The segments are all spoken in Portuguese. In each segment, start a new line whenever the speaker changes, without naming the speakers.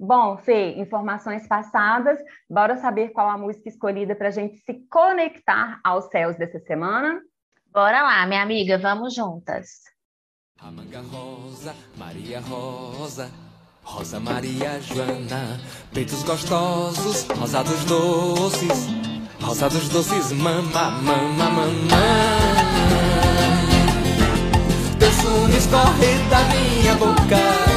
Bom, Fê, informações passadas, bora saber qual a música escolhida para a gente se conectar aos céus dessa semana?
Bora lá, minha amiga, vamos juntas.
A manga rosa, Maria Rosa, Rosa Maria Joana, peitos gostosos, rosados doces, rosados doces, mama, mama, mamã. Perfume escorre da minha boca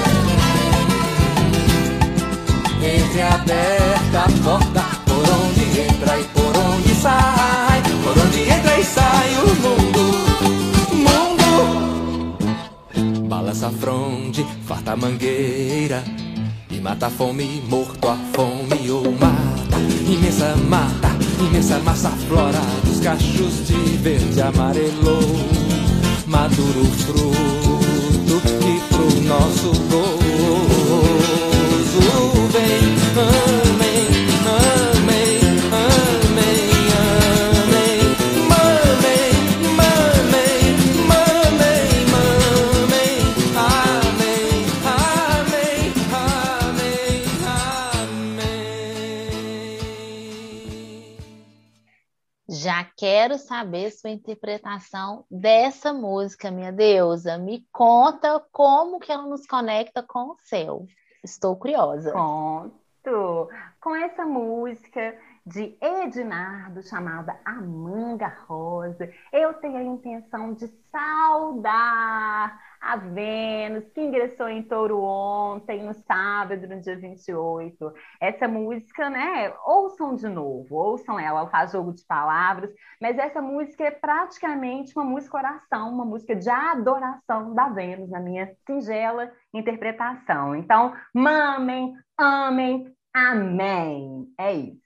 entreaberta a porta Por onde entra e por onde sai Por onde entra e sai o mundo. Mundo. Balança a fronde, farta a mangueira E mata a fome, morto a fome ou mata. Imensa mata, imensa massa flora Dos cachos de verde amarelo Maduro fruto que pro nosso gosto
Já quero saber sua interpretação dessa música, minha deusa. Me conta como que ela nos conecta com o céu. Estou curiosa.
Conto! Com essa música de Ednardo chamada A Manga Rosa, eu tenho a intenção de saudar a Vênus, que ingressou em Touro ontem, no sábado, no dia 28. Essa música, né? Ouçam de novo, ouçam ela, ela faz jogo de palavras, mas essa música é praticamente uma música oração, uma música de adoração da Vênus, na minha singela interpretação. Então, mamem, amem, Amém. É isso.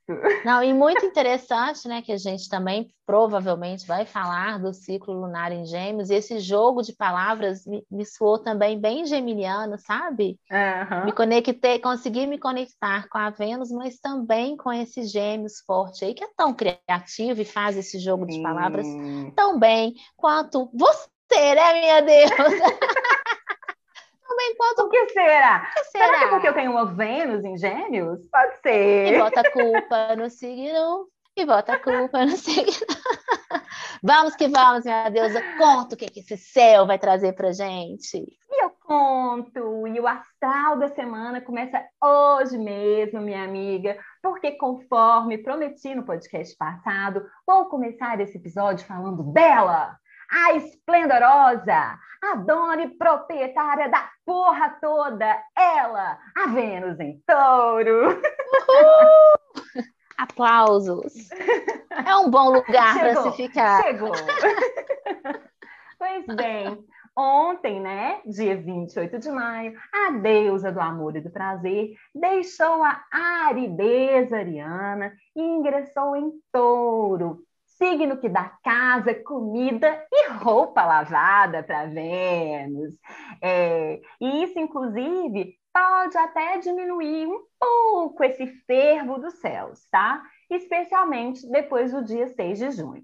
Não, e muito interessante, né, que a gente também provavelmente vai falar do ciclo lunar em Gêmeos, e esse jogo de palavras me, me soou também bem geminiano, sabe?
Uhum.
Me conectei, consegui me conectar com a Vênus, mas também com esse Gêmeos forte aí, que é tão criativo e faz esse jogo de palavras tão bem quanto você, né, minha Deus?
também pode. O que será? O que será? será que é porque eu tenho uma Vênus em Gêmeos? Pode ser.
E bota a culpa no signo. E bota a culpa no signo. vamos que vamos, minha deusa. Conta o que, que esse céu vai trazer pra gente.
E eu conto. E o astral da semana começa hoje mesmo, minha amiga. Porque, conforme prometi no podcast passado, vou começar esse episódio falando dela a esplendorosa, a dona e proprietária da porra toda, ela, a Vênus em touro.
Uhul! Aplausos. É um bom lugar para se ficar.
Chegou. pois bem, ontem, né, dia 28 de maio, a deusa do amor e do prazer deixou a aridez ariana e ingressou em touro, signo que dá casa, comida e roupa lavada para Vênus. É, e isso, inclusive, pode até diminuir um pouco esse fervo dos céus, tá? Especialmente depois do dia 6 de junho.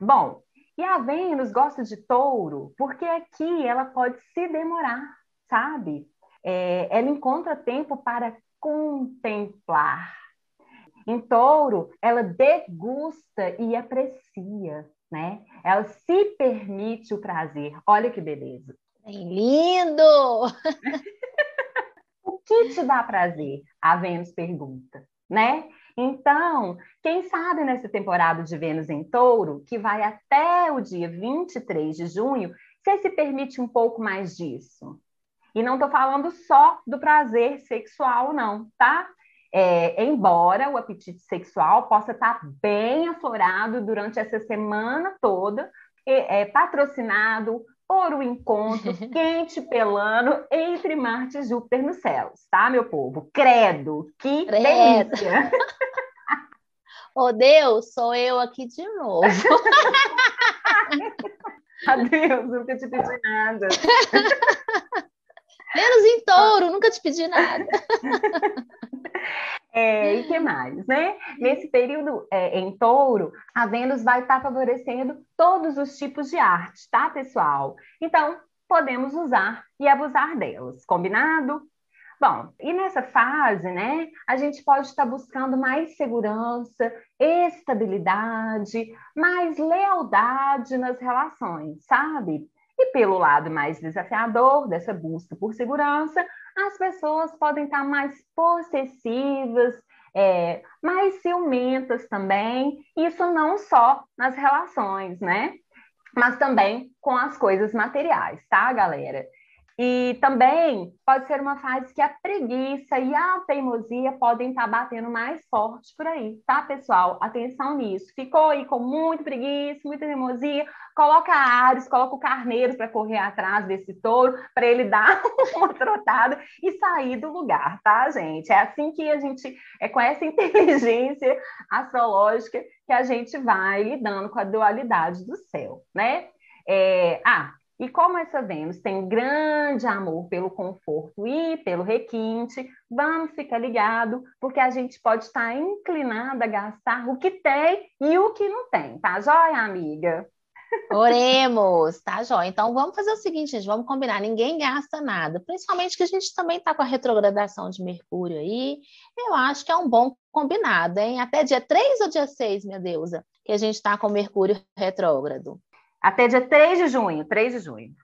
Bom, E a Vênus gosta de touro porque aqui ela pode se demorar, sabe? É, ela encontra tempo para contemplar. Em touro, ela degusta e aprecia, né? Ela se permite o prazer. Olha que beleza.
Bem lindo!
o que te dá prazer? A Vênus pergunta, né? Então, quem sabe nessa temporada de Vênus em Touro, que vai até o dia 23 de junho, você se permite um pouco mais disso. E não estou falando só do prazer sexual, não, tá? É, embora o apetite sexual possa estar tá bem aflorado durante essa semana toda, é, é patrocinado por um encontro quente pelano entre Marte e Júpiter nos céus, tá, meu povo? Credo, que Credo. delícia!
Ô oh, Deus, sou eu aqui de novo.
Adeus, nunca te pedi nada.
Menos em touro, nunca te pedi nada.
É, e que mais, né? Nesse período é, em touro, a Vênus vai estar favorecendo todos os tipos de arte, tá, pessoal? Então, podemos usar e abusar delas, combinado? Bom, e nessa fase, né, a gente pode estar buscando mais segurança, estabilidade, mais lealdade nas relações, sabe? E pelo lado mais desafiador dessa busca por segurança, as pessoas podem estar mais possessivas, é, mais ciumentas também, isso não só nas relações, né? Mas também com as coisas materiais, tá, galera? E também pode ser uma fase que a preguiça e a teimosia podem estar batendo mais forte por aí, tá, pessoal? Atenção nisso. Ficou aí com muita preguiça, muita teimosia, coloca Ares, coloca o carneiro para correr atrás desse touro, para ele dar uma trotada e sair do lugar, tá, gente? É assim que a gente, é com essa inteligência astrológica que a gente vai lidando com a dualidade do céu, né? É, ah, e como essa Vênus tem grande amor pelo conforto e pelo requinte, vamos ficar ligado, porque a gente pode estar inclinada a gastar o que tem e o que não tem, tá joia, amiga?
Oremos, tá, joia? Então vamos fazer o seguinte, gente, vamos combinar, ninguém gasta nada, principalmente que a gente também está com a retrogradação de Mercúrio aí, eu acho que é um bom combinado, hein? Até dia 3 ou dia 6, minha deusa, que a gente está com Mercúrio retrógrado.
Até dia 3 de junho, 3 de junho.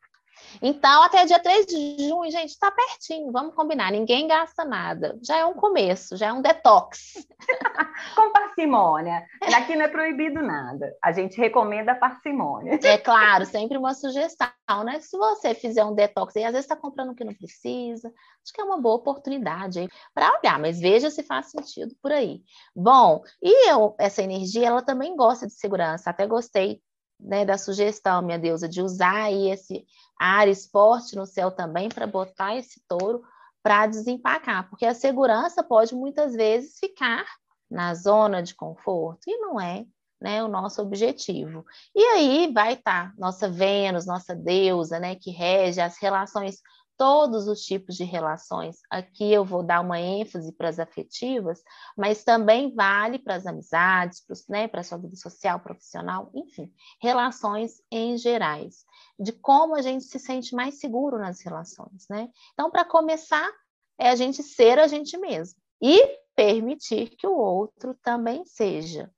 Então, até dia 3 de junho, gente, está pertinho, vamos combinar, ninguém gasta nada. Já é um começo, já é um detox.
Com parcimônia. Daqui não é proibido nada. A gente recomenda parcimônia.
É claro, sempre uma sugestão, né? Se você fizer um detox e às vezes está comprando o que não precisa, acho que é uma boa oportunidade para olhar, mas veja se faz sentido por aí. Bom, e eu, essa energia, ela também gosta de segurança, até gostei né, da sugestão, minha deusa, de usar aí esse ar esporte no céu também para botar esse touro para desempacar, porque a segurança pode muitas vezes ficar na zona de conforto e não é né, o nosso objetivo. E aí vai estar tá nossa Vênus, nossa deusa, né, que rege as relações todos os tipos de relações. Aqui eu vou dar uma ênfase para as afetivas, mas também vale para as amizades, né, para a sua vida social, profissional, enfim, relações em gerais, de como a gente se sente mais seguro nas relações, né? Então, para começar, é a gente ser a gente mesmo e permitir que o outro também seja.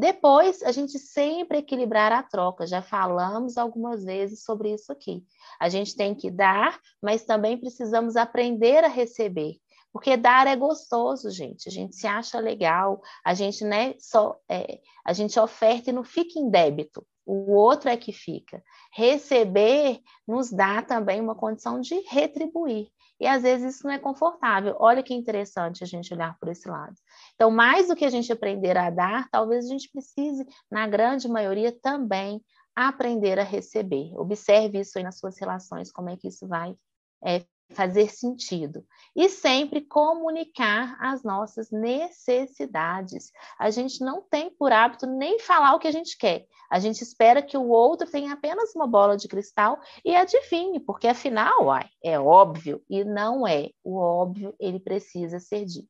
Depois, a gente sempre equilibrar a troca, já falamos algumas vezes sobre isso aqui. A gente tem que dar, mas também precisamos aprender a receber. Porque dar é gostoso, gente. A gente se acha legal, a gente né, só é, a gente oferta e não fica em débito. O outro é que fica. Receber nos dá também uma condição de retribuir. E às vezes isso não é confortável. Olha que interessante a gente olhar por esse lado. Então, mais do que a gente aprender a dar, talvez a gente precise, na grande maioria, também aprender a receber. Observe isso aí nas suas relações, como é que isso vai é, fazer sentido. E sempre comunicar as nossas necessidades. A gente não tem por hábito nem falar o que a gente quer. A gente espera que o outro tenha apenas uma bola de cristal e adivinhe, porque afinal, uai, é óbvio e não é. O óbvio, ele precisa ser dito.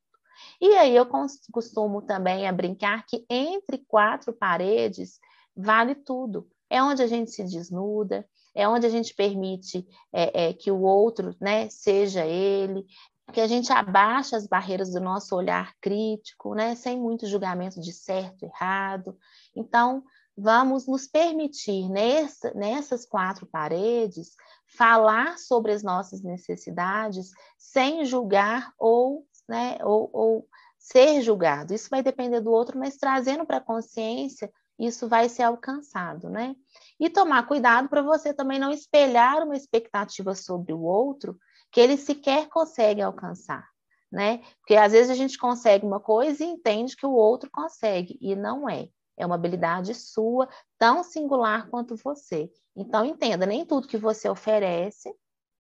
E aí eu costumo também a brincar que entre quatro paredes vale tudo. é onde a gente se desnuda, é onde a gente permite é, é, que o outro né, seja ele, que a gente abaixa as barreiras do nosso olhar crítico, né, sem muito julgamento de certo errado. Então, vamos nos permitir, nessa, nessas quatro paredes, falar sobre as nossas necessidades sem julgar ou, né, ou, ou ser julgado. Isso vai depender do outro, mas trazendo para a consciência, isso vai ser alcançado, né? E tomar cuidado para você também não espelhar uma expectativa sobre o outro que ele sequer consegue alcançar, né? Porque às vezes a gente consegue uma coisa e entende que o outro consegue, e não é. É uma habilidade sua, tão singular quanto você. Então, entenda, nem tudo que você oferece,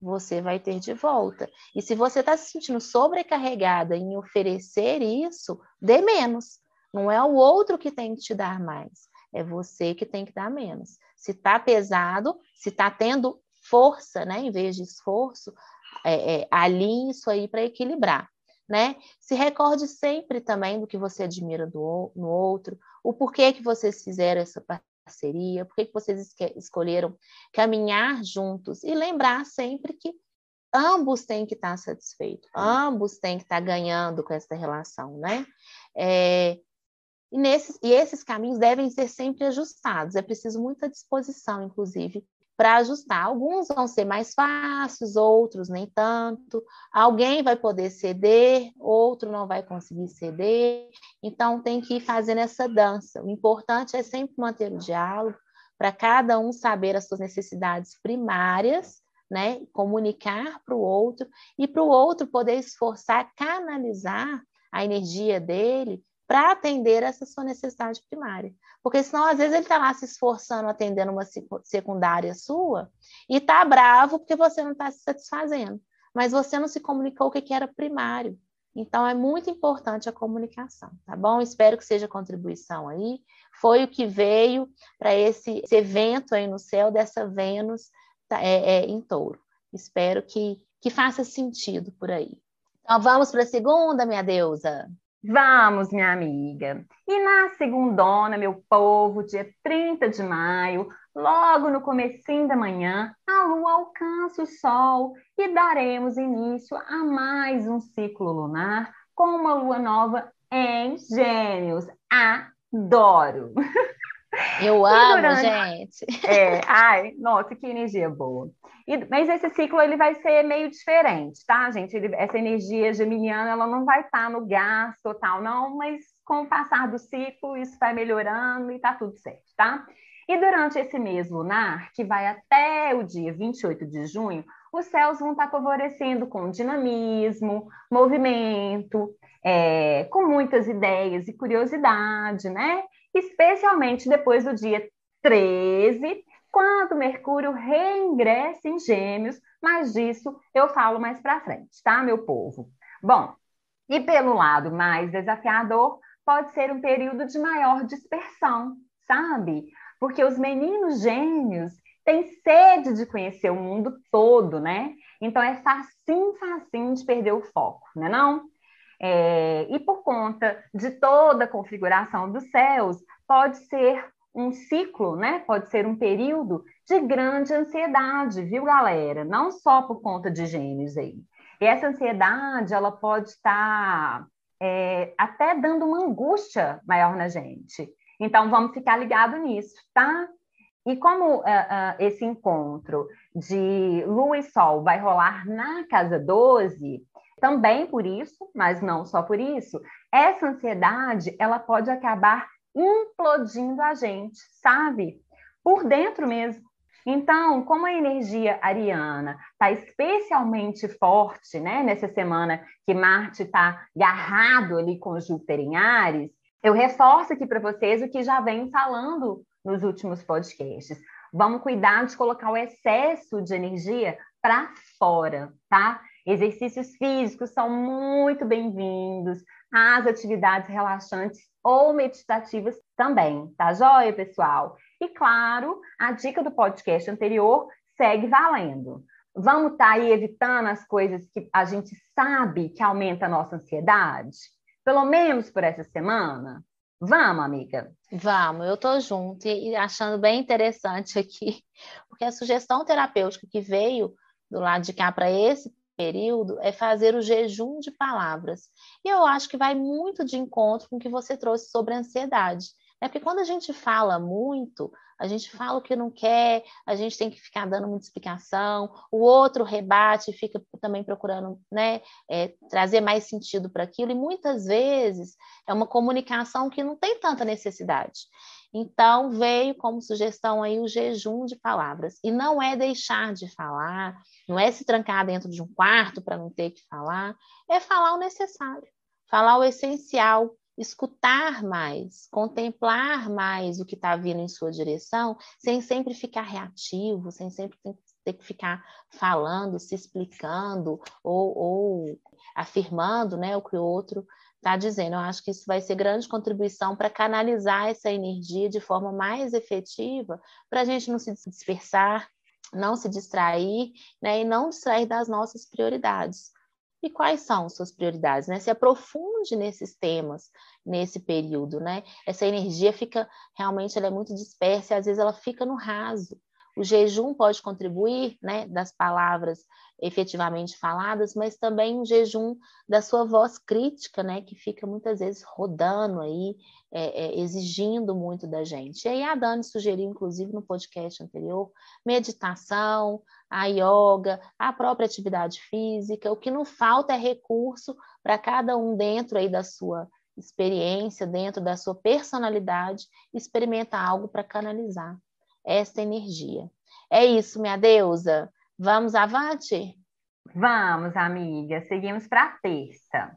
você vai ter de volta. E se você está se sentindo sobrecarregada em oferecer isso, dê menos. Não é o outro que tem que te dar mais, é você que tem que dar menos. Se está pesado, se está tendo força, né, em vez de esforço, é, é, alinhe isso aí para equilibrar. Né? Se recorde sempre também do que você admira do, no outro, o porquê que vocês fizeram essa parceria, porquê que vocês escolheram caminhar juntos e lembrar sempre que ambos têm que estar satisfeitos, ambos têm que estar ganhando com essa relação, né? É, e, nesses, e esses caminhos devem ser sempre ajustados, é preciso muita disposição, inclusive, para ajustar. Alguns vão ser mais fáceis, outros nem tanto. Alguém vai poder ceder, outro não vai conseguir ceder. Então, tem que ir fazendo essa dança. O importante é sempre manter o diálogo, para cada um saber as suas necessidades primárias, né? comunicar para o outro, e para o outro poder esforçar, canalizar a energia dele para atender essa sua necessidade primária. Porque senão, às vezes, ele está lá se esforçando atendendo uma secundária sua e está bravo porque você não está se satisfazendo. Mas você não se comunicou o que era primário. Então, é muito importante a comunicação, tá bom? Espero que seja contribuição aí. Foi o que veio para esse, esse, evento aí no céu dessa Vênus tá, é, é, em touro. Espero que, que faça sentido por aí. Então, vamos para a segunda, minha deusa.
Vamos, minha amiga. E na segundona, meu povo, dia 30 de maio, logo no comecinho da manhã, a lua alcança o sol e daremos início a mais um ciclo lunar com uma lua nova em Gêmeos. Adoro!
Eu amo, durante... gente.
É, ai, nossa, que energia boa. E, mas esse ciclo ele vai ser meio diferente, tá, gente? Ele, essa energia geminiana ela não vai estar tá no gás total, não, mas com o passar do ciclo isso vai melhorando e tá tudo certo, tá? E durante esse mês lunar, que vai até o dia 28 de junho, os céus vão estar tá favorecendo com dinamismo, movimento, é, com muitas ideias e curiosidade, né? Especialmente depois do dia 13, quando Mercúrio reingressa em Gêmeos, mas disso eu falo mais para frente, tá, meu povo? Bom, e pelo lado mais desafiador, pode ser um período de maior dispersão, sabe? Porque os meninos gêmeos têm sede de conhecer o mundo todo, né? Então é facinho, facinho de perder o foco, né não? É, e por conta de toda a configuração dos céus, pode ser um ciclo, né? Pode ser um período de grande ansiedade, viu, galera? Não só por conta de gêmeos aí. E essa ansiedade, ela pode estar é, até dando uma angústia maior na gente. Então, vamos ficar ligado nisso, tá? E como uh, uh, esse encontro de Lua e Sol vai rolar na casa 12, também por isso, mas não só por isso, essa ansiedade ela pode acabar implodindo a gente, sabe? Por dentro mesmo. Então, como a energia ariana está especialmente forte, né, nessa semana que Marte está agarrado ali com Júpiter em Ares, eu reforço aqui para vocês o que já venho falando nos últimos podcasts. Vamos cuidar de colocar o excesso de energia para fora, tá? Exercícios físicos são muito bem-vindos, as atividades relaxantes ou meditativas também, tá joia, pessoal? E claro, a dica do podcast anterior segue valendo. Vamos estar tá aí evitando as coisas que a gente sabe que aumenta a nossa ansiedade? Pelo menos por essa semana? Vamos, amiga?
Vamos, eu tô junto e achando bem interessante aqui, porque a sugestão terapêutica que veio do lado de cá para esse período é fazer o jejum de palavras. E eu acho que vai muito de encontro com o que você trouxe sobre a ansiedade. É porque quando a gente fala muito, a gente fala o que não quer, a gente tem que ficar dando muita explicação, o outro rebate fica também procurando né, é, trazer mais sentido para aquilo, e muitas vezes é uma comunicação que não tem tanta necessidade. Então, veio como sugestão aí o jejum de palavras. E não é deixar de falar, não é se trancar dentro de um quarto para não ter que falar, é falar o necessário, falar o essencial, escutar mais, contemplar mais o que está vindo em sua direção, sem sempre ficar reativo, sem sempre ter que ficar falando, se explicando ou, ou afirmando né, o que o outro está dizendo. Eu acho que isso vai ser grande contribuição para canalizar essa energia de forma mais efetiva, para a gente não se dispersar, não se distrair né, e não distrair das nossas prioridades. E quais são suas prioridades? Né? Se aprofunde nesses temas nesse período, né? Essa energia fica realmente ela é muito dispersa e às vezes ela fica no raso. O jejum pode contribuir, né, das palavras efetivamente faladas, mas também o jejum da sua voz crítica, né, que fica muitas vezes rodando aí, é, é, exigindo muito da gente. E aí a Dani sugeriu, inclusive no podcast anterior, meditação, a yoga, a própria atividade física. O que não falta é recurso para cada um dentro aí da sua experiência, dentro da sua personalidade, experimentar algo para canalizar esta energia. É isso, minha deusa. Vamos avante?
Vamos, amiga. Seguimos para terça.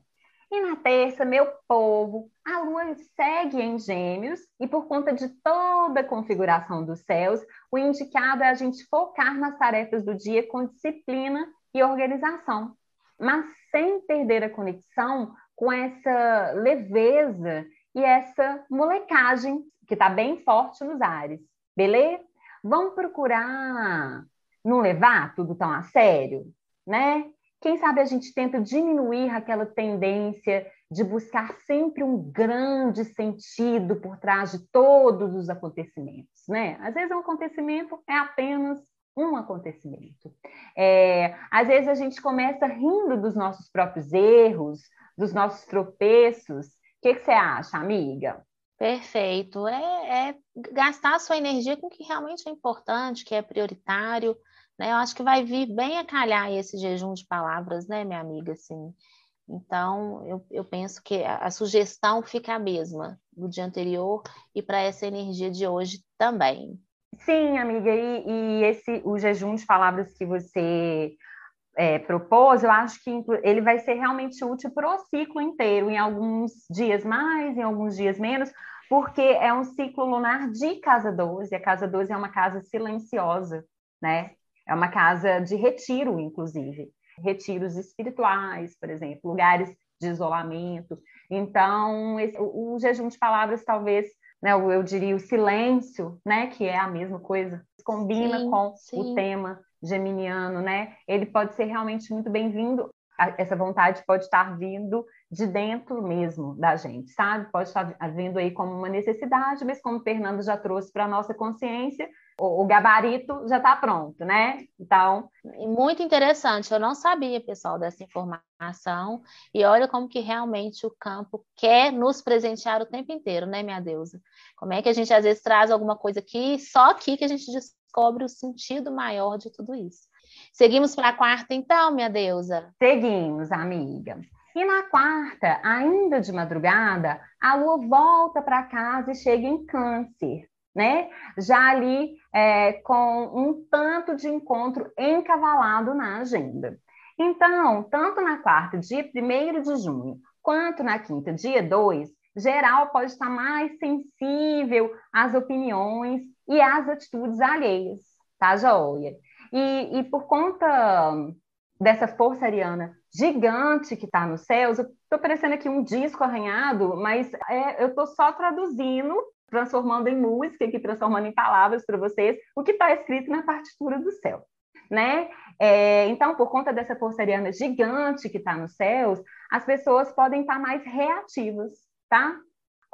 E na terça, meu povo, a lua segue em Gêmeos e por conta de toda a configuração dos céus, o indicado é a gente focar nas tarefas do dia com disciplina e organização, mas sem perder a conexão com essa leveza e essa molecagem que está bem forte nos ares. Beleza? Vamos procurar não levar tudo tão a sério, né? Quem sabe a gente tenta diminuir aquela tendência de buscar sempre um grande sentido por trás de todos os acontecimentos, né? Às vezes um acontecimento é apenas um acontecimento. É, às vezes a gente começa rindo dos nossos próprios erros, dos nossos tropeços. O que, você acha, amiga?
Perfeito. É, é, gastar a sua energia com o que realmente é importante, que é prioritário. Né? Eu acho que vai vir bem a calhar esse jejum de palavras, né, minha amiga? Assim. Então, eu, eu penso que a, a sugestão fica a mesma do dia anterior e para essa energia de hoje também.
Sim, amiga, e, e, esse o jejum de palavras que você é, propôs, eu acho que ele vai ser realmente útil para o ciclo inteiro, em alguns dias mais, em alguns dias menos, porque é um ciclo lunar de casa 12, a casa 12 é uma casa silenciosa, né? É uma casa de retiro, inclusive. Retiros espirituais, por exemplo, lugares de isolamento. Então, esse, o, o, jejum de palavras, talvez, né, eu, diria o silêncio, né, que é a mesma coisa, combina sim, com sim. o tema geminiano, né? Ele pode ser realmente muito bem-vindo. Essa vontade pode estar vindo de dentro mesmo da gente, sabe? Pode estar vindo aí como uma necessidade, mas como o Fernando já trouxe para a nossa consciência, o, o gabarito já está pronto, né? Então.
Muito interessante, eu não sabia, pessoal, dessa informação. E olha como que realmente o campo quer nos presentear o tempo inteiro, né, minha deusa? Como é que a gente às vezes traz alguma coisa aqui, só aqui que a gente descobre o sentido maior de tudo isso. Seguimos para a quarta, então, minha deusa?
Seguimos, amiga. E na quarta, ainda de madrugada, a lua volta para casa e chega em Câncer, né? Já ali é, com um tanto de encontro encavalado na agenda. Então, tanto na quarta, dia 1 de junho, quanto na quinta, dia 2, geral pode estar mais sensível às opiniões e às atitudes alheias, tá, joia? E, e por conta dessa força ariana gigante que está nos céus, eu estou parecendo aqui um disco arranhado, mas é, eu estou só traduzindo, transformando em música, aqui transformando em palavras para vocês, o que está escrito na partitura do céu. Né? É, então, por conta dessa força ariana gigante que está nos céus, as pessoas podem estar tá mais reativas, tá?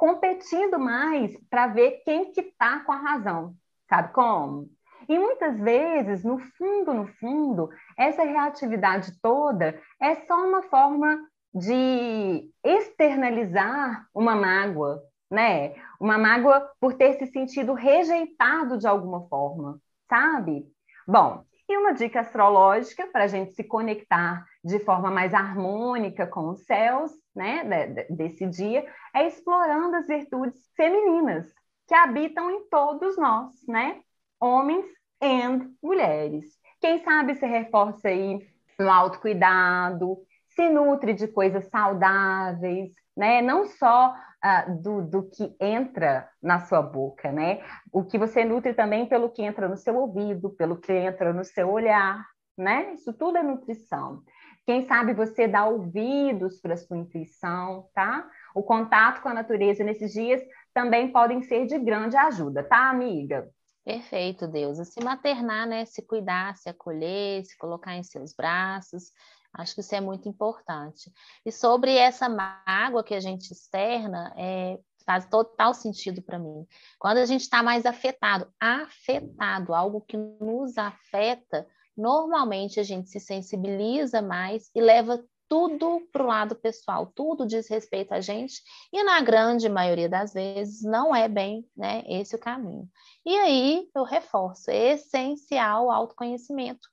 competindo mais para ver quem que está com a razão. Sabe como? E muitas vezes, no fundo, no fundo, essa reatividade toda é só uma forma de externalizar uma mágoa, né? Uma mágoa por ter se sentido rejeitado de alguma forma, sabe? Bom, e uma dica astrológica para a gente se conectar de forma mais harmônica com os céus, né, desse dia, é explorando as virtudes femininas que habitam em todos nós, né? Homens e mulheres. Quem sabe se reforça aí no autocuidado, se nutre de coisas saudáveis, né? Não só uh, do, do que entra na sua boca, né? O que você nutre também pelo que entra no seu ouvido, pelo que entra no seu olhar, né? Isso tudo é nutrição. Quem sabe você dá ouvidos para sua intuição, tá? O contato com a natureza nesses dias também podem ser de grande ajuda, tá, amiga?
Perfeito, Deus. Se maternar, né? Se cuidar, se acolher, se colocar em seus braços. Acho que isso é muito importante. E sobre essa mágoa que a gente externa, é, faz total sentido para mim. Quando a gente está mais afetado, afetado, algo que nos afeta, normalmente a gente se sensibiliza mais e leva tudo para o lado pessoal, tudo diz respeito a gente, e na grande maioria das vezes não é bem né, esse o caminho. E aí eu reforço, é essencial o autoconhecimento.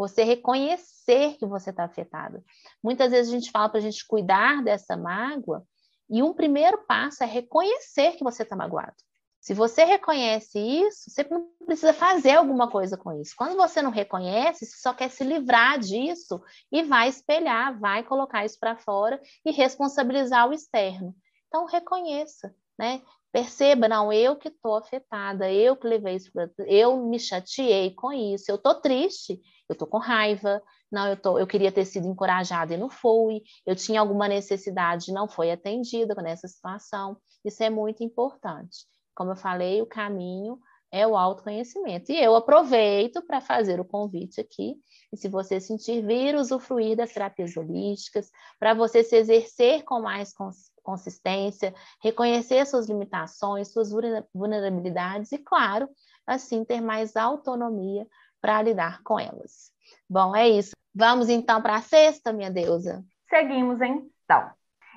Você reconhecer que você está afetado. Muitas vezes a gente fala para a gente cuidar dessa mágoa, e um primeiro passo é reconhecer que você está magoado. Se você reconhece isso, você não precisa fazer alguma coisa com isso. Quando você não reconhece, você só quer se livrar disso e vai espelhar, vai colocar isso para fora e responsabilizar o externo. Então, reconheça, né? Perceba, não, eu que estou afetada, eu que levei isso, pra... eu me chateei com isso, eu estou triste, eu estou com raiva, não, eu, tô, eu queria ter sido encorajada e não fui, eu tinha alguma necessidade e não foi atendida nessa situação. Isso é muito importante. Como eu falei, o caminho é o autoconhecimento. E eu aproveito para fazer o convite aqui. E se você sentir vir usufruir das terapias holísticas, para você se exercer com mais consistência, reconhecer suas limitações, suas vulnerabilidades e, claro, assim ter mais autonomia para lidar com elas. Bom, é isso. Vamos então para a sexta, minha deusa.
Seguimos então.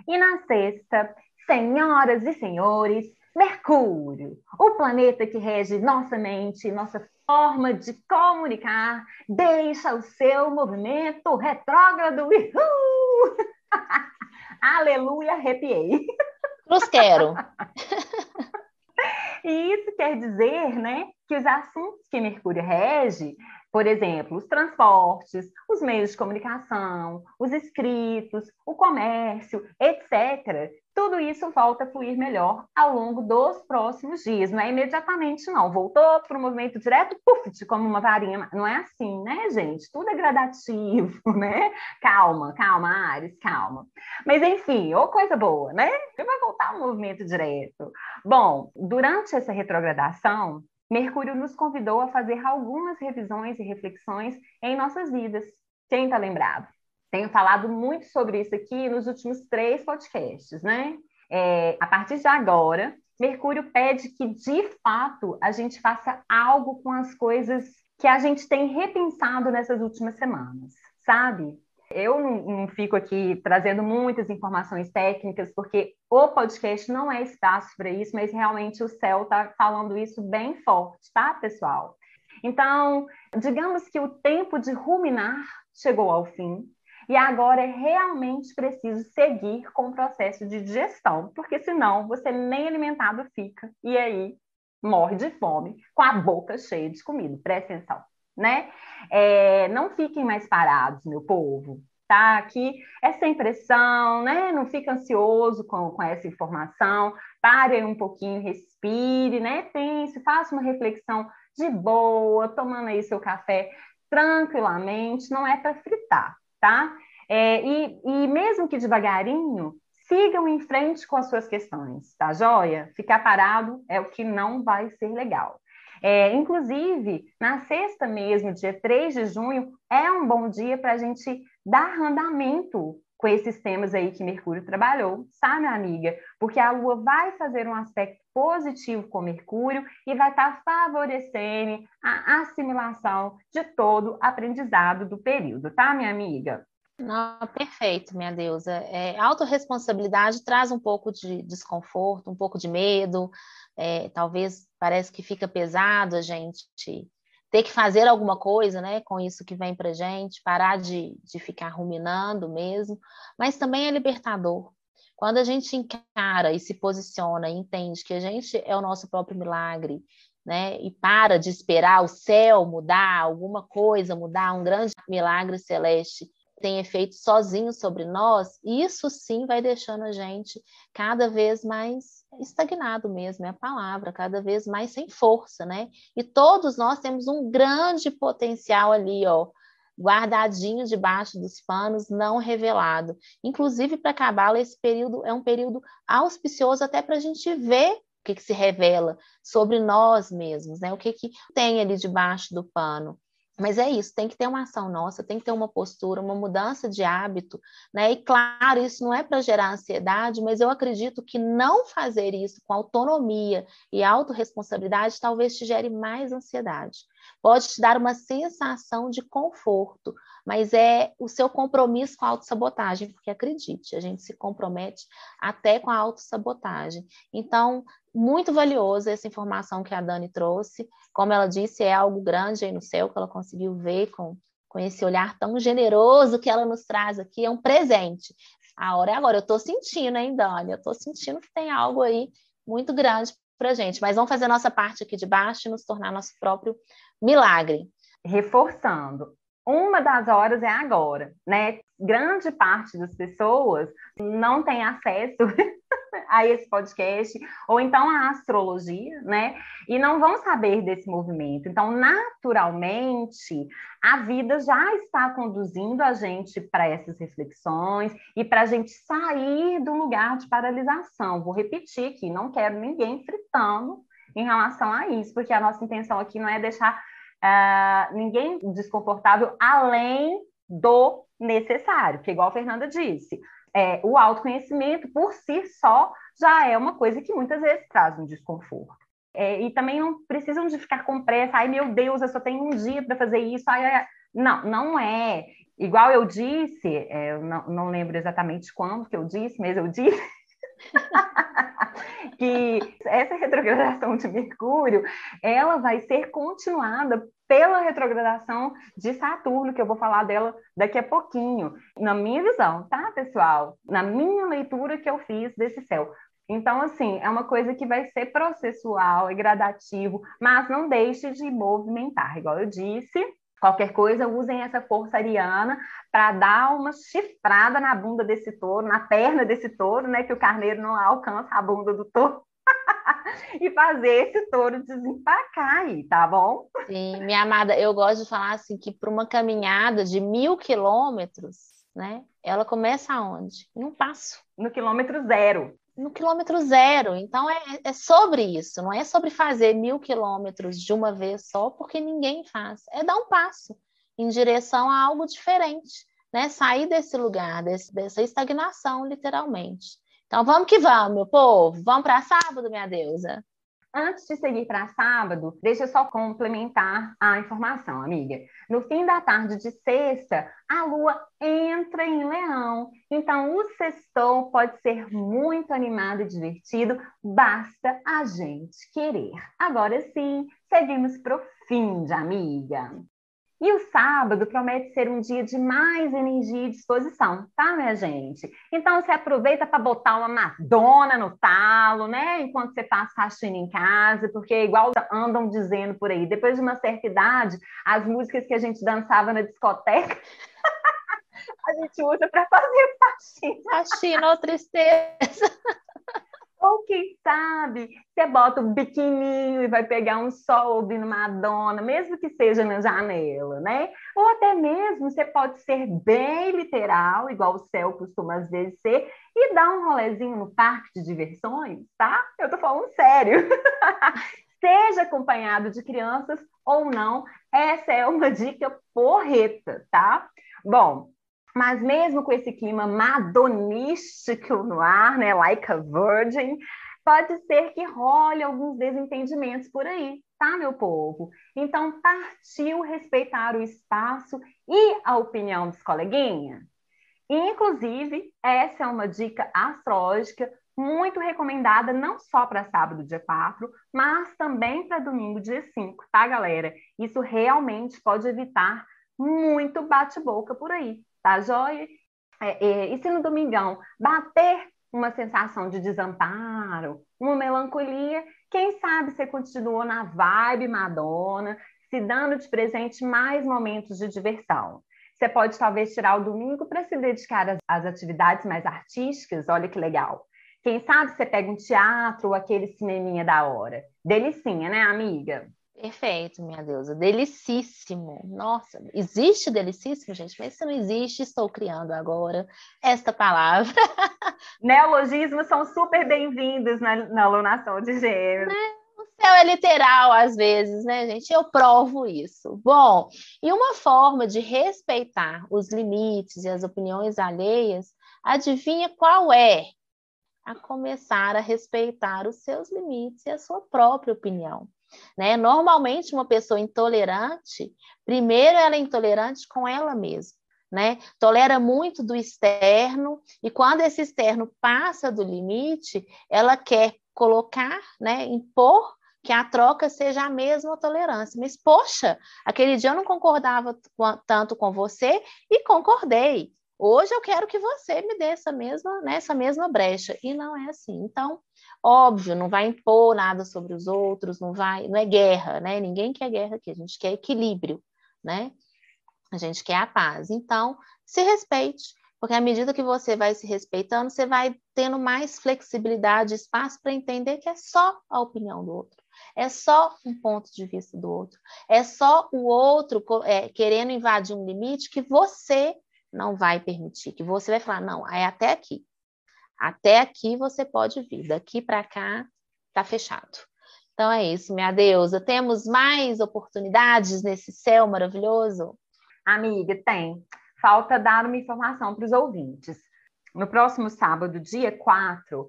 E na sexta, senhoras e senhores, Mercúrio, o planeta que rege nossa mente, nossa forma de comunicar, deixa o seu movimento retrógrado. Uhul! Aleluia, arrepiei.
Cruz quero.
e isso quer dizer, né, que os assuntos que Mercúrio rege por exemplo, os transportes, os meios de comunicação, os escritos, o comércio, etc. Tudo isso volta a fluir melhor ao longo dos próximos dias. Não é imediatamente, não. Voltou para o movimento direto, puf, como uma varinha. Não é assim, né, gente? Tudo é gradativo, né? Calma, calma, Ares, calma. Mas, enfim, ou coisa boa, né? Vai voltar ao movimento direto. Bom, durante essa retrogradação, Mercúrio nos convidou a fazer algumas revisões e reflexões em nossas vidas. Quem está lembrado? Tenho falado muito sobre isso aqui nos últimos três podcasts, né? É, a partir de agora, Mercúrio pede que, de fato, a gente faça algo com as coisas que a gente tem repensado nessas últimas semanas, sabe? Eu não, não, fico aqui trazendo muitas informações técnicas, porque o podcast não é espaço para isso, mas realmente o céu está falando isso bem forte, tá, pessoal? Então, digamos que o tempo de ruminar chegou ao fim, e agora é realmente preciso seguir com o processo de digestão, porque senão você nem alimentado fica, e aí morre de fome com a boca cheia de comida. Presta atenção né? É, não fiquem mais parados, meu povo, tá? Aqui é sem pressão, né? Não fique ansioso com, com essa informação, pare um pouquinho, respire, né? Pense, faça uma reflexão de boa, tomando aí seu café tranquilamente, não é para fritar, tá? É, e, e mesmo que devagarinho, sigam em frente com as suas questões, tá joia? Ficar parado é o que não vai ser legal. É, inclusive, na sexta mesmo, dia 3 de junho, é um bom dia para a gente dar andamento com esses temas aí que Mercúrio trabalhou, sabe, amiga? Porque a Lua vai fazer um aspecto positivo com Mercúrio e vai estar favorecendo a assimilação de todo aprendizado do período, tá, minha amiga?
Não, perfeito, minha deusa. É, autorresponsabilidade traz um pouco de desconforto, um pouco de medo, é, talvez parece que fica pesado a gente ter que fazer alguma coisa né, com isso que vem para gente, parar de, de ficar ruminando mesmo, mas também é libertador. Quando a gente encara e se posiciona e entende que a gente é o nosso próprio milagre, né, e para de esperar o céu mudar, alguma coisa mudar, um grande milagre celeste tem efeito sozinho sobre nós, isso sim vai deixando a gente cada vez mais estagnado mesmo, é a palavra, cada vez mais sem força, né? E todos nós temos um grande potencial ali, ó, guardadinho debaixo dos panos, não revelado. Inclusive, para acabar esse período é um período auspicioso até para a gente ver o que, que se revela sobre nós mesmos, né? O que, que tem ali debaixo do pano. Mas é isso, tem que ter uma ação nossa, tem que ter uma postura, uma mudança de hábito, né? E claro, isso não é para gerar ansiedade, mas eu acredito que não fazer isso com autonomia e autorresponsabilidade talvez te gere mais ansiedade. Pode te dar uma sensação de conforto, mas é o seu compromisso com a autossabotagem, porque acredite, a gente se compromete até com a autossabotagem. Então, muito valiosa essa informação que a Dani trouxe. Como ela disse, é algo grande aí no céu que ela conseguiu ver com, com esse olhar tão generoso que ela nos traz aqui. É um presente. A hora é agora. Eu estou sentindo, hein, Dani? Eu estou sentindo que tem algo aí muito grande para gente. Mas vamos fazer nossa parte aqui de baixo e nos tornar nosso próprio milagre.
Reforçando, uma das horas é agora, né? Grande parte das pessoas não tem acesso a esse podcast, ou então a astrologia, né? E não vão saber desse movimento. Então, naturalmente, a vida já está conduzindo a gente para essas reflexões e para a gente sair do lugar de paralisação. Vou repetir aqui, não quero ninguém fritando em relação a isso, porque a nossa intenção aqui não é deixar uh, ninguém desconfortável além do necessário, que igual a Fernanda disse, é, o autoconhecimento por si só já é uma coisa que muitas vezes traz um desconforto. É, e também não precisam de ficar com pressa, ai meu Deus, eu só tenho um dia para fazer isso. Ai, ai, não, não é. Igual eu disse, é, eu não, não lembro exatamente quando que eu disse, mas eu disse que essa retrogradação de Mercúrio, ela vai ser continuada pela retrogradação de Saturno, que eu vou falar dela daqui a pouquinho. Na minha visão, tá, pessoal? Na minha leitura que eu fiz desse céu. Então, assim, é uma coisa que vai ser processual, é gradativo, mas não deixe de movimentar. Igual eu disse, qualquer coisa, usem essa força ariana para dar uma chifrada na bunda desse touro, na perna desse touro, né? Que o carneiro não alcança a bunda do touro. e fazer esse touro desempacar aí, tá bom?
Sim, minha amada, eu gosto de falar assim que para uma caminhada de mil quilômetros, né? Ela começa aonde? Em um passo.
No quilômetro zero.
No quilômetro zero. Então é, é sobre isso, não é sobre fazer mil quilômetros de uma vez só, porque ninguém faz. É dar um passo em direção a algo diferente, né? Sair desse lugar, desse, dessa estagnação, literalmente. Então vamos que vamos, meu povo. Vamos para sábado, minha deusa.
Antes de seguir para sábado, deixa eu só complementar a informação, amiga. No fim da tarde de sexta, a lua entra em leão. Então, o sextou pode ser muito animado e divertido, basta a gente querer. Agora sim, seguimos para o fim de amiga. E o sábado promete ser um dia de mais energia e disposição, tá, minha gente? Então você aproveita para botar uma Madonna no talo, né? Enquanto você faz faxina em casa, porque igual andam dizendo por aí, depois de uma certa idade, as músicas que a gente dançava na discoteca a gente usa para fazer faxina.
Faxina ou tristeza.
Ou quem sabe, você bota o biquininho e vai pegar um sol ouvindo Madonna, mesmo que seja na janela, né? Ou até mesmo você pode ser bem literal, igual o céu costuma às vezes ser, e dar um rolezinho no parque de diversões, tá? Eu tô falando sério. seja acompanhado de crianças ou não, essa é uma dica porreta, tá? Bom, Mas mesmo com esse clima madonístico no ar, né, like a virgin, pode ser que role alguns desentendimentos por aí, tá, meu povo? Então, partiu respeitar o espaço e a opinião dos coleguinhas? Inclusive, essa é uma dica astrológica muito recomendada não só para sábado, dia 4, mas também para domingo, dia 5, tá, galera? Isso realmente pode evitar muito bate-boca por aí, tá, joia? É, é, e se no domingão bater uma sensação de desamparo, uma melancolia, quem sabe você continuou na vibe Madonna, se dando de presente mais momentos de diversão. Você pode talvez tirar o domingo para se dedicar às, às atividades mais artísticas, olha que legal. Quem sabe você pega um teatro ou aquele cineminha da hora. Delicinha, né, amiga?
Perfeito, minha deusa. Delicíssimo. Nossa, existe delicíssimo, gente? Mas se não existe, estou criando agora esta palavra.
Neologismos são super bem-vindos na, na alunação de gênero. Né?
O céu é literal às vezes, né, gente? Eu provo isso. Bom, e uma forma de respeitar os limites e as opiniões alheias, adivinha qual é? a começar a respeitar os seus limites e a sua própria opinião. Né? Normalmente, uma pessoa intolerante, primeiro ela é intolerante com ela mesma. Né? Tolera muito do externo, e quando esse externo passa do limite, ela quer colocar, né, impor que a troca seja a mesma tolerância. Mas, poxa, aquele dia eu não concordava tanto com você e concordei. Hoje eu quero que você me dê essa mesma, né, essa mesma brecha. E não é assim. Então, óbvio, não vai impor nada sobre os outros, não vai, não é guerra, né? Ninguém quer guerra aqui, a gente quer equilíbrio, né? A gente quer a paz. Então, se respeite, porque à medida que você vai se respeitando, você vai tendo mais flexibilidade, espaço para entender que é só a opinião do outro. É só um ponto de vista do outro. É só o outro é, querendo invadir um limite que você não vai permitir, que você vai falar, não, é até aqui. Até aqui você pode vir, daqui para cá tá fechado. Então é isso, minha deusa. Temos mais oportunidades nesse céu maravilhoso?
Amiga, tem. Falta dar uma informação para os ouvintes. No próximo sábado, dia 4,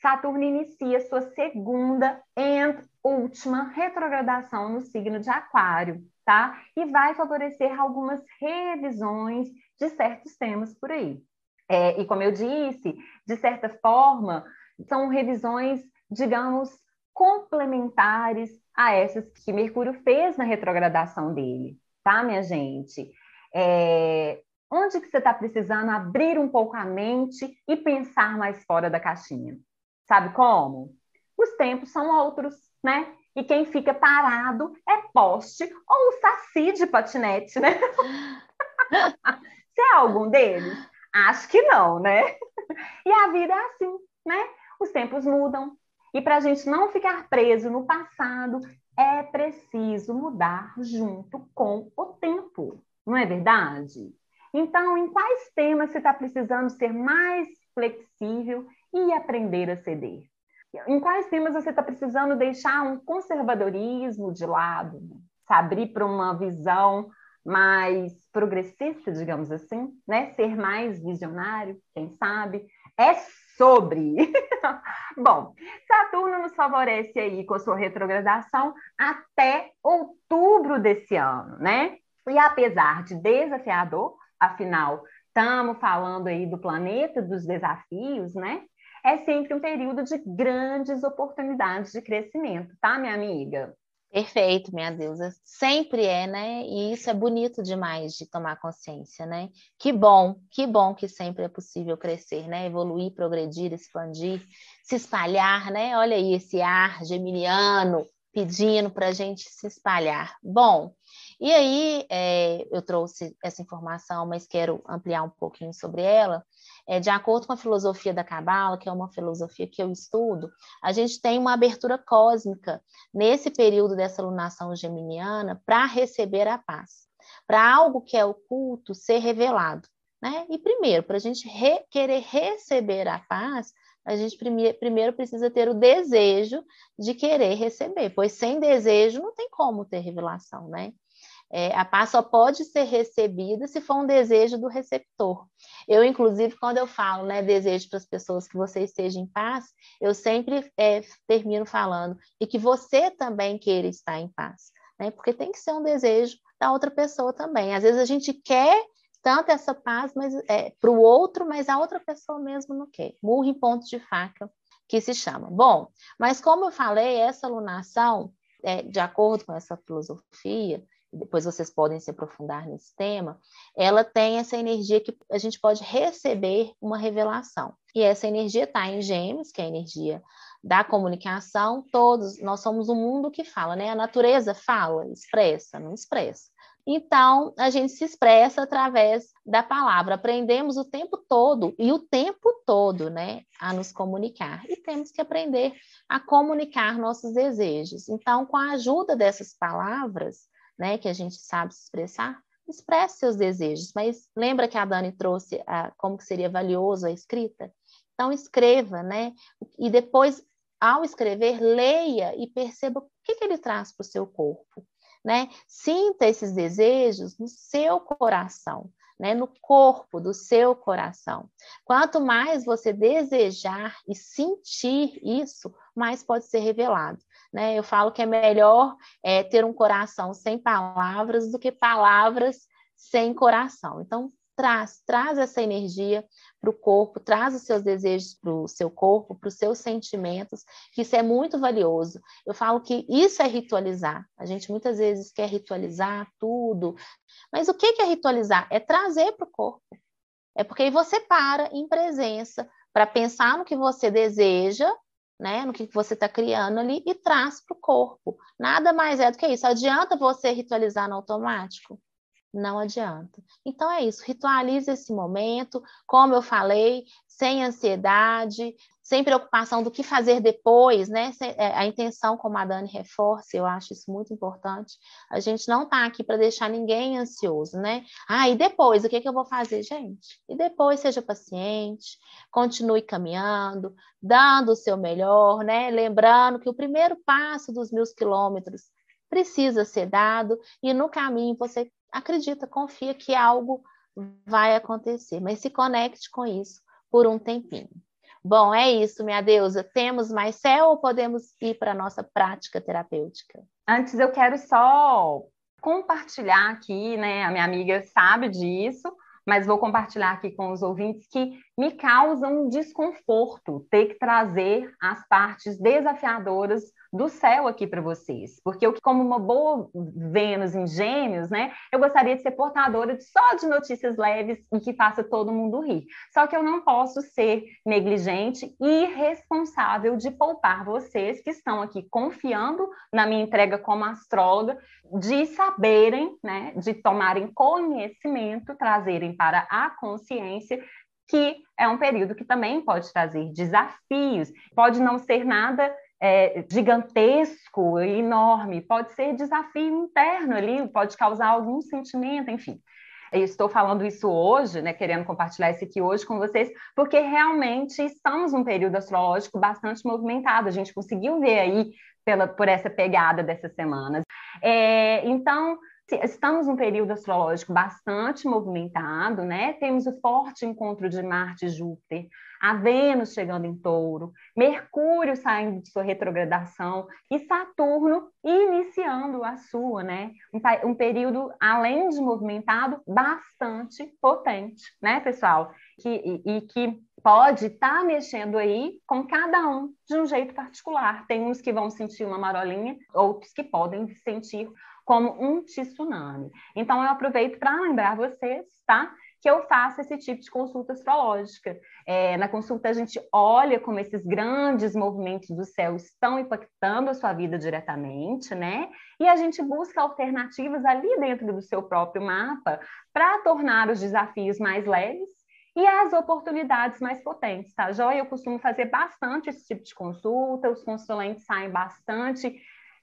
Saturno inicia sua segunda e última retrogradação no signo de Aquário, tá? E vai favorecer algumas revisões de certos temas por aí. É, e como eu disse, de certa forma, são revisões, digamos, complementares a essas que Mercúrio fez na retrogradação dele, tá, minha gente? É, onde que você está precisando abrir um pouco a mente e pensar mais fora da caixinha? Sabe como? Os tempos são outros, né? E quem fica parado é poste ou saci de patinete, né? Você é algum deles? Acho que não, né? E a vida é assim, né? Os tempos mudam. E para a gente não ficar preso no passado, é preciso mudar junto com o tempo, não é verdade? Então, em quais temas você está precisando ser mais flexível e aprender a ceder? Em quais temas você está precisando deixar um conservadorismo de lado, se abrir para uma visão mais progressista, digamos assim, né? Ser mais visionário, quem sabe? É sobre. Bom, Saturno nos favorece aí com a sua retrogradação até outubro desse ano, né? E apesar de desafiador, afinal, estamos falando aí do planeta dos desafios, né? É sempre um período de grandes oportunidades de crescimento, tá, minha amiga?
Perfeito, minha deusa. Sempre é, né? E isso é bonito demais de tomar consciência, né? Que bom, que bom que sempre é possível crescer, né? Evoluir, progredir, expandir, se espalhar, né? Olha aí esse ar geminiano pedindo para a gente se espalhar. Bom, e aí é, eu trouxe essa informação, mas quero ampliar um pouquinho sobre ela. É, de acordo com a filosofia da Cabala, que é uma filosofia que eu estudo, a gente tem uma abertura cósmica nesse período dessa lunação geminiana para receber a paz, para algo que é oculto ser revelado. Né? E primeiro, para a gente re querer receber a paz, a gente primeiro, primeiro precisa ter o desejo de querer receber, pois sem desejo não tem como ter revelação, né? É, a paz só pode ser recebida se for um desejo do receptor. Eu, inclusive, quando eu falo, né, desejo para as pessoas que você esteja em paz, eu sempre é, termino falando e que você também queira estar em paz, né? Porque tem que ser um desejo da outra pessoa também. Às vezes a gente quer tanto essa paz mas é, para o outro, mas a outra pessoa mesmo não quer. Murro em ponto de faca, que se chama. Bom, mas como eu falei, essa alunação, é, de acordo com essa filosofia, depois vocês podem se aprofundar nesse tema, ela tem essa energia que a gente pode receber uma revelação. E essa energia está em Gêmeos, que é a energia da comunicação. Todos, nós somos um mundo que fala, né? A natureza fala, expressa, não expressa. Então, a gente se expressa através da palavra. Aprendemos o tempo todo, e o tempo todo, né, a nos comunicar. E temos que aprender a comunicar nossos desejos. Então, com a ajuda dessas palavras, né, que a gente sabe se expressar, expresse seus desejos. Mas lembra que a Dani trouxe a, como que seria valioso a escrita? Então, escreva, né? E depois, ao escrever, leia e perceba o que, que ele traz para o seu corpo né? Sinta esses desejos no seu coração, né? No corpo do seu coração. Quanto mais você desejar e sentir isso, mais pode ser revelado. Né? Eu falo que é melhor é, ter um coração sem palavras do que palavras sem coração. Então, traz, traz essa energia para o corpo, traz os seus desejos para o seu corpo, para os seus sentimentos, que isso é muito valioso. Eu falo que isso é ritualizar. A gente muitas vezes quer ritualizar tudo, mas o que é ritualizar? É trazer para o corpo. É porque aí você para em presença para pensar no que você deseja, né, no que você está criando ali e traz para o corpo. Nada mais é do que isso. Adianta você ritualizar no automático? não adianta. Então é isso, ritualize esse momento, como eu falei, sem ansiedade, sem preocupação do que fazer depois, né? É, a intenção, como a Dani reforça, eu acho isso muito importante. A gente não está aqui para deixar ninguém ansioso, né? Ah, e depois, o que, que eu vou fazer, gente? E depois, seja paciente, continue caminhando, dando o seu melhor, né? Lembrando que o primeiro passo dos mil quilômetros precisa ser dado, e no caminho você acredita, confia que algo vai acontecer, mas se conecte com isso por um tempinho. Bom, é isso, minha deusa. Temos mais céu ou podemos ir para a nossa prática terapêutica?
Antes, eu quero só compartilhar aqui, né? A minha amiga sabe disso, mas vou compartilhar aqui com os ouvintes que me causam desconforto ter que trazer as partes desafiadoras do céu aqui para vocês, porque eu, como uma boa Vênus em Gêmeos, né, eu gostaria de ser portadora de, só de notícias leves e que faça todo mundo rir. Só que eu não posso ser negligente e irresponsável de poupar vocês que estão aqui confiando na minha entrega como astróloga, de saberem, né, de tomarem conhecimento, trazerem para a consciência que é um período que também pode trazer desafios, pode não ser nada é, gigantesco, enorme, pode ser desafio interno ali, pode causar algum sentimento, enfim. Eu estou falando isso hoje, né, querendo compartilhar isso aqui hoje com vocês, porque realmente estamos num período astrológico bastante movimentado. A gente conseguiu ver aí pela, por essa pegada dessas semanas. É, então, estamos num período astrológico bastante movimentado, né? Temos o forte encontro de Marte e Júpiter, a Vênus chegando em touro, Mercúrio saindo de sua retrogradação e Saturno iniciando a sua, né? Um, um período, além de movimentado, bastante potente, né, pessoal? Que, e, e que pode estar tá mexendo aí com cada um de um jeito particular. Tem uns que vão sentir uma marolinha, outros que podem sentir como um tsunami. Então, eu aproveito para lembrar vocês, tá? Que eu faço esse tipo de consulta astrológica. É, na consulta, a gente olha como esses grandes movimentos do céu estão impactando a sua vida diretamente, né? E a gente busca alternativas ali dentro do seu próprio mapa para tornar os desafios mais leves e as oportunidades mais potentes, tá? Joia, eu costumo fazer bastante esse tipo de consulta, os consulentes saem bastante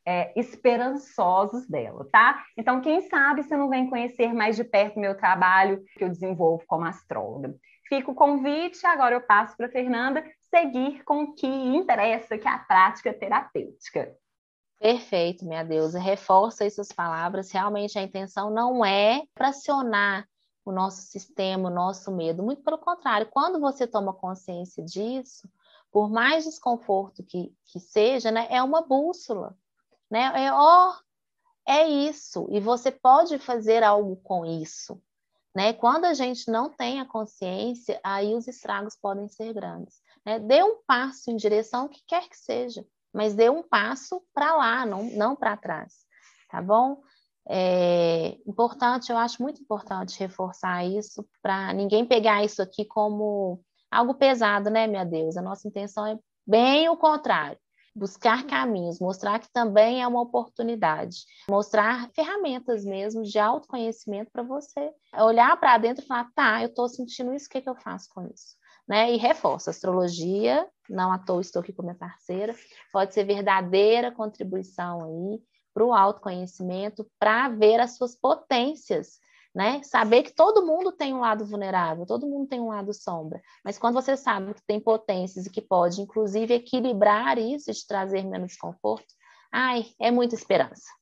é, esperançosos dela, tá? Então, quem sabe você não vem conhecer mais de perto meu trabalho que eu desenvolvo como astróloga. Fica o convite, agora eu passo para a Fernanda seguir com o que interessa, que é a prática terapêutica.
Perfeito, minha deusa. Reforça essas palavras. Realmente a intenção não é pressionar o nosso sistema, o nosso medo. Muito pelo contrário, quando você toma consciência disso, por mais desconforto que, que seja, né, é uma bússola. Né? É, ó, oh, é isso. E você pode fazer algo com isso. Né? Quando a gente não tem a consciência, aí os estragos podem ser grandes. Né? Dê um passo em direção que quer que seja mas dê um passo para lá, não, não para trás, tá bom? É importante, eu acho muito importante reforçar isso, para ninguém pegar isso aqui como algo pesado, né, minha Deus? A nossa intenção é bem o contrário. Buscar caminhos, mostrar que também é uma oportunidade, mostrar ferramentas mesmo de autoconhecimento para você olhar para dentro e falar: tá, eu estou sentindo isso, o que, que eu faço com isso? né? E reforça, astrologia, não à toa estou aqui com minha parceira, pode ser verdadeira contribuição aí para o autoconhecimento, para ver as suas potências, né? Saber que todo mundo tem um lado vulnerável, todo mundo tem um lado sombra, mas quando você sabe que tem potências e que pode, inclusive, equilibrar isso e te trazer menos desconforto, ai, é muita esperança.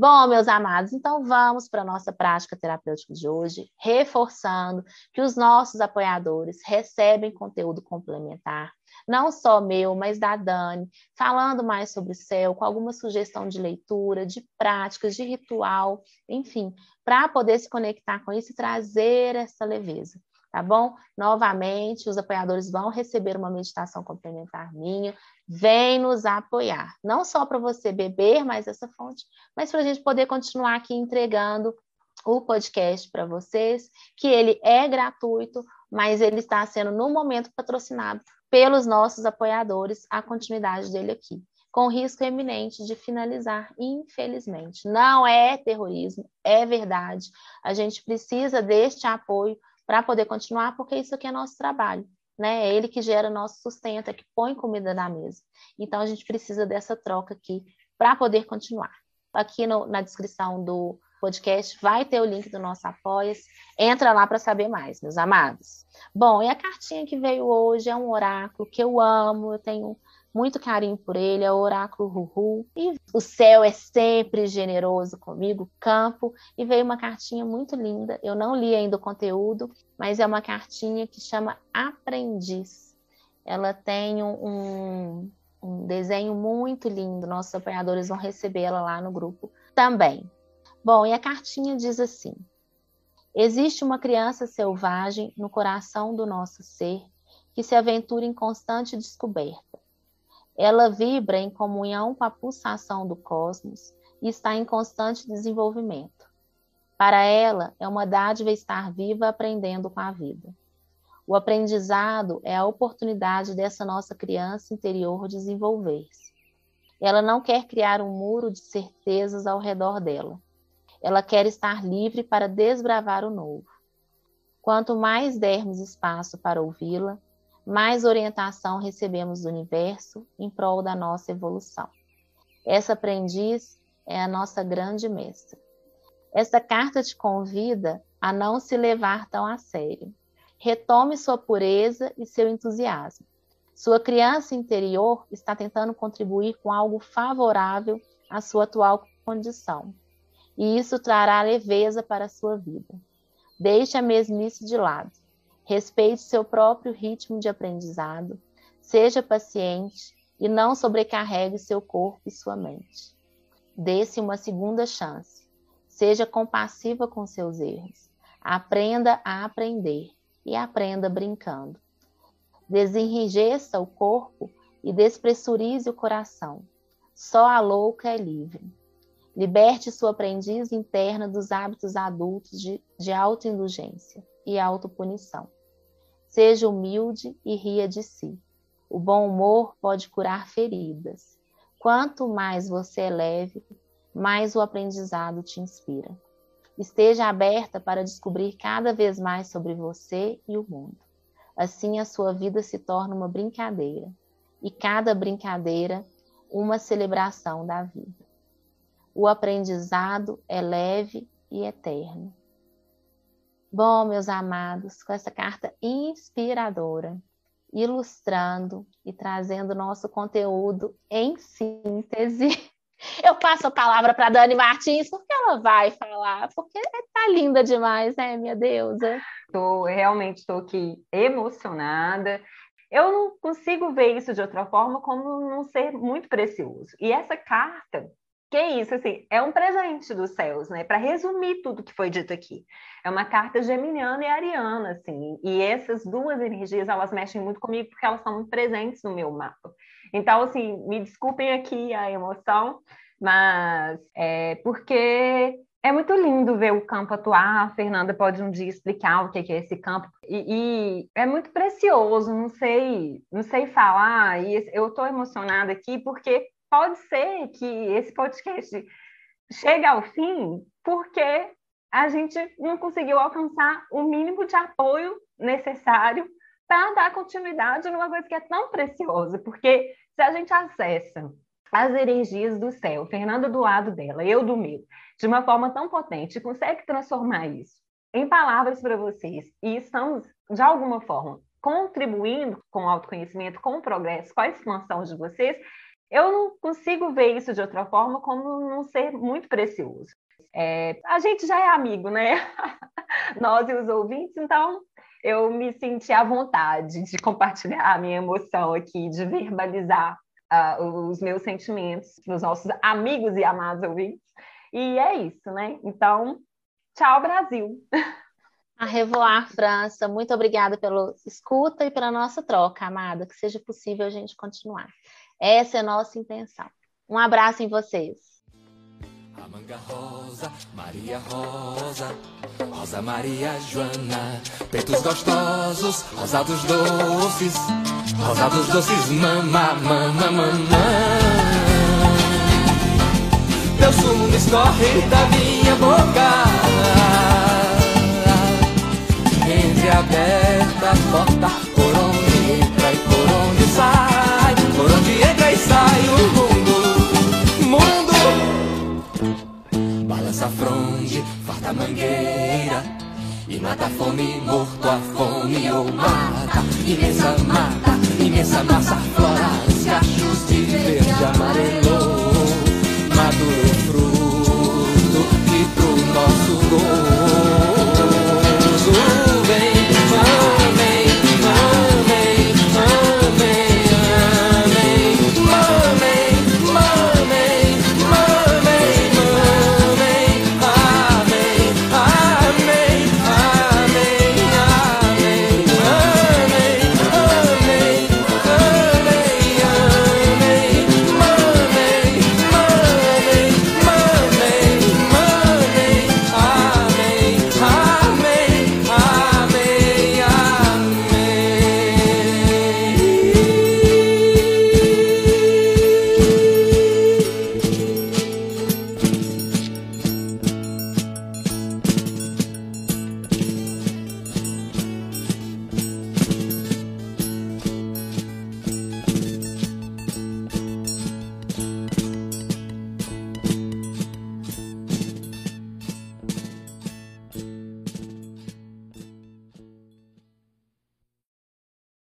Bom, meus amados, então vamos para a nossa prática terapêutica de hoje, reforçando que os nossos apoiadores recebem conteúdo complementar, não só meu, mas da Dani, falando mais sobre o céu, com alguma sugestão de leitura, de práticas, de ritual, enfim, para poder se conectar com isso e trazer essa leveza tá bom? Novamente, os apoiadores vão receber uma meditação complementar minha, vem nos apoiar, não só para você beber mais essa fonte, mas para a gente poder continuar aqui entregando o podcast para vocês, que ele é gratuito, mas ele está sendo, no momento, patrocinado pelos nossos apoiadores, a continuidade dele aqui, com risco eminente de finalizar, infelizmente. Não é terrorismo, é verdade. A gente precisa deste apoio para poder continuar, porque isso aqui é nosso trabalho, né? É ele que gera nosso sustento, é que põe comida na mesa. Então a gente precisa dessa troca aqui para poder continuar. Aqui no, na descrição do podcast vai ter o link do nosso Apoia-se. Entra lá para saber mais, meus amados. Bom, e a cartinha que veio hoje é um oráculo que eu amo, eu tenho muito carinho por ele, é o oráculo Ruhu. E o céu é sempre generoso comigo, campo. E veio uma cartinha muito linda. Eu não li ainda o conteúdo, mas é uma cartinha que chama Aprendiz. Ela tem um, um desenho muito lindo. Nossos apoiadores vão recebê-la lá no grupo também. Bom, e a cartinha diz assim: Existe uma criança selvagem no coração do nosso ser que se aventura em constante descoberta ela vibra em comunhão com a pulsação do cosmos e está em constante desenvolvimento. Para ela, é uma dádiva estar viva aprendendo com a vida. O aprendizado é a oportunidade dessa nossa criança interior desenvolver-se. Ela não quer criar um muro de certezas ao redor dela. Ela quer estar livre para desbravar o novo. Quanto mais dermos espaço para ouvi-la, mais orientação recebemos do universo em prol da nossa evolução. Essa aprendiz é a nossa grande mestra. Esta carta te convida a não se levar tão a sério. Retome sua pureza e seu entusiasmo. Sua criança interior está tentando contribuir com algo favorável à sua atual condição. E isso trará leveza para a sua vida. Deixe a mesmice de lado Respeite seu próprio ritmo de aprendizado, seja paciente e não sobrecarregue seu corpo e sua mente. Dê-se uma segunda chance. Seja compassiva com seus erros. Aprenda a aprender e aprenda brincando. Desenrijeça o corpo e despressurize o coração. Só a louca é livre. Liberte sua aprendiz interna dos hábitos adultos de, de autoindulgência e autopunição. Seja humilde e ria de si. O bom humor pode curar feridas. Quanto mais você é leve, mais o aprendizado te inspira. Esteja aberta para descobrir cada vez mais sobre você e o mundo. Assim, a sua vida se torna uma brincadeira, e cada brincadeira, uma celebração da vida. O aprendizado é leve e eterno. Bom, meus amados, com essa carta inspiradora, ilustrando e trazendo nosso conteúdo em síntese,
Eu passo a palavra para Dani Martins, porque ela vai falar, porque tá linda demais, né, minha deusa?
Tô, realmente estou aqui emocionada. Eu não consigo ver isso de outra forma como não ser muito precioso. E essa carta, que isso, assim, é um presente dos céus, né? Para resumir tudo que foi dito aqui. É uma carta geminiana e ariana, assim. E essas duas energias, elas mexem muito comigo porque elas são presentes no meu mapa. Então, assim, me desculpem aqui a emoção, mas é porque é muito lindo ver o campo atuar. A Fernanda pode um dia explicar o que é esse campo. E, e é muito precioso, não sei, não sei falar. E eu estou emocionada aqui porque pode ser que esse podcast chegue ao fim porque a gente não conseguiu alcançar o mínimo de apoio necessário para dar continuidade numa coisa que é tão preciosa, porque se a gente acessa as energias do céu, Fernanda do lado dela, eu do meu, de uma forma tão potente, consegue transformar isso em palavras para vocês e estamos, de alguma forma, contribuindo com o autoconhecimento, com o progresso, com a expansão de vocês, eu não consigo ver isso de outra forma como não ser muito precioso. É, a gente já é amigo, né? Nós e os ouvintes, então eu me senti à vontade de compartilhar a minha emoção aqui, de verbalizar uh, os meus sentimentos para os nossos amigos e amados ouvintes. E é isso, né? Então, tchau, Brasil!
A Revoar França, muito obrigada pela escuta e pela nossa troca, amada. Que seja possível a gente continuar. Essa é nossa intenção. Um abraço em vocês. A manga rosa, Maria Rosa, Rosa Maria Joana, peitos gostosos, rosados doces, rosados doces, mama, mama, mamã. Teu sumo escorre da minha boca aberta, porta por mangueira. E mata a fome, morto a fome ou mata. Imensa mata, imensa massa Floras, cachos de verde amarelo. Maduro fruto que pro nosso gozo.